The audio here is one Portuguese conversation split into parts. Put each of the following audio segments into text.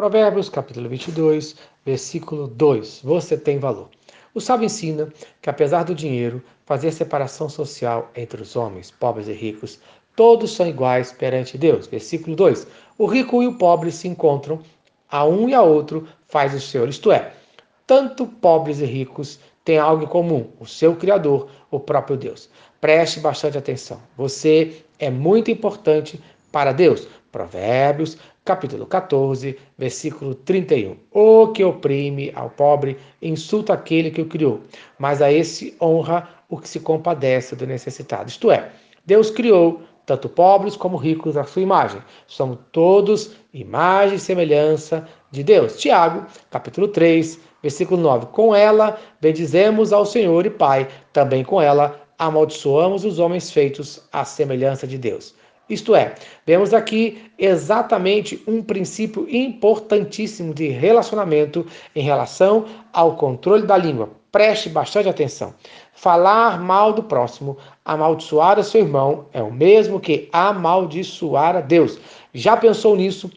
Provérbios capítulo 22, versículo 2. Você tem valor. O sábio ensina que, apesar do dinheiro fazer separação social entre os homens, pobres e ricos, todos são iguais perante Deus. Versículo 2. O rico e o pobre se encontram, a um e a outro faz o Senhor. Isto é, tanto pobres e ricos têm algo em comum: o seu Criador, o próprio Deus. Preste bastante atenção. Você é muito importante para Deus. Provérbios, capítulo 14, versículo 31. O que oprime ao pobre insulta aquele que o criou, mas a esse honra o que se compadece do necessitado. Isto é, Deus criou tanto pobres como ricos à sua imagem. Somos todos imagem e semelhança de Deus. Tiago, capítulo 3, versículo 9. Com ela bendizemos ao Senhor e Pai, também com ela amaldiçoamos os homens feitos à semelhança de Deus. Isto é, vemos aqui exatamente um princípio importantíssimo de relacionamento em relação ao controle da língua. Preste bastante atenção. Falar mal do próximo, amaldiçoar o seu irmão, é o mesmo que amaldiçoar a Deus. Já pensou nisso?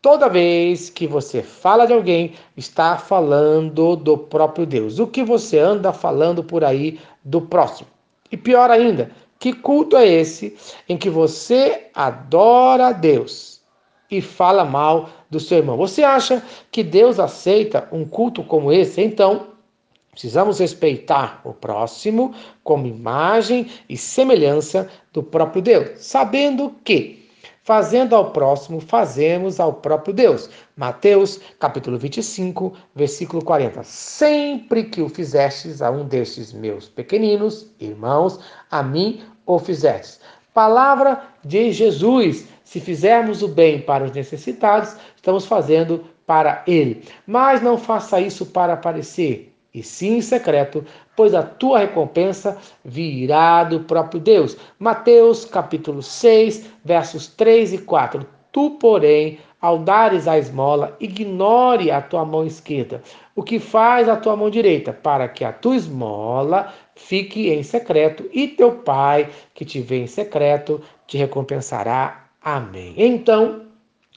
Toda vez que você fala de alguém, está falando do próprio Deus. O que você anda falando por aí do próximo? E pior ainda, que culto é esse em que você adora a Deus e fala mal do seu irmão? Você acha que Deus aceita um culto como esse? Então, precisamos respeitar o próximo como imagem e semelhança do próprio Deus, sabendo que Fazendo ao próximo, fazemos ao próprio Deus. Mateus, capítulo 25, versículo 40. Sempre que o fizestes a um destes meus pequeninos irmãos, a mim o fizestes. Palavra de Jesus. Se fizermos o bem para os necessitados, estamos fazendo para ele. Mas não faça isso para aparecer e sim em secreto, pois a tua recompensa virá do próprio Deus. Mateus capítulo 6, versos 3 e 4. Tu, porém, ao dares a esmola, ignore a tua mão esquerda, o que faz a tua mão direita, para que a tua esmola fique em secreto, e teu pai, que te vê em secreto, te recompensará. Amém. Então,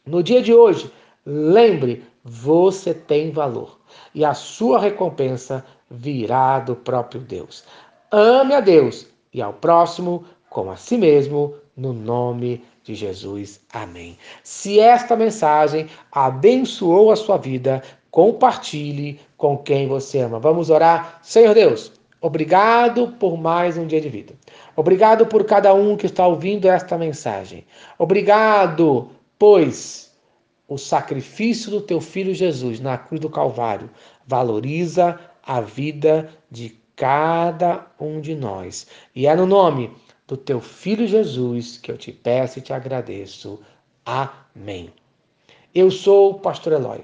no dia de hoje, lembre, você tem valor e a sua recompensa virá do próprio Deus. Ame a Deus e ao próximo como a si mesmo, no nome de Jesus. Amém. Se esta mensagem abençoou a sua vida, compartilhe com quem você ama. Vamos orar. Senhor Deus, obrigado por mais um dia de vida. Obrigado por cada um que está ouvindo esta mensagem. Obrigado, pois o sacrifício do teu filho Jesus na cruz do Calvário valoriza a vida de cada um de nós. E é no nome do teu filho Jesus que eu te peço e te agradeço. Amém. Eu sou o pastor Eloy.